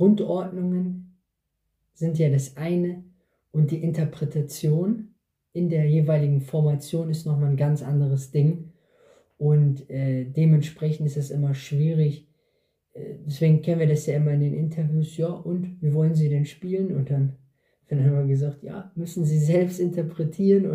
Grundordnungen sind ja das eine und die Interpretation in der jeweiligen Formation ist nochmal ein ganz anderes Ding. Und äh, dementsprechend ist es immer schwierig. Äh, deswegen kennen wir das ja immer in den Interviews. Ja, und wie wollen Sie denn spielen? Und dann, wird immer gesagt, ja, müssen Sie selbst interpretieren. Und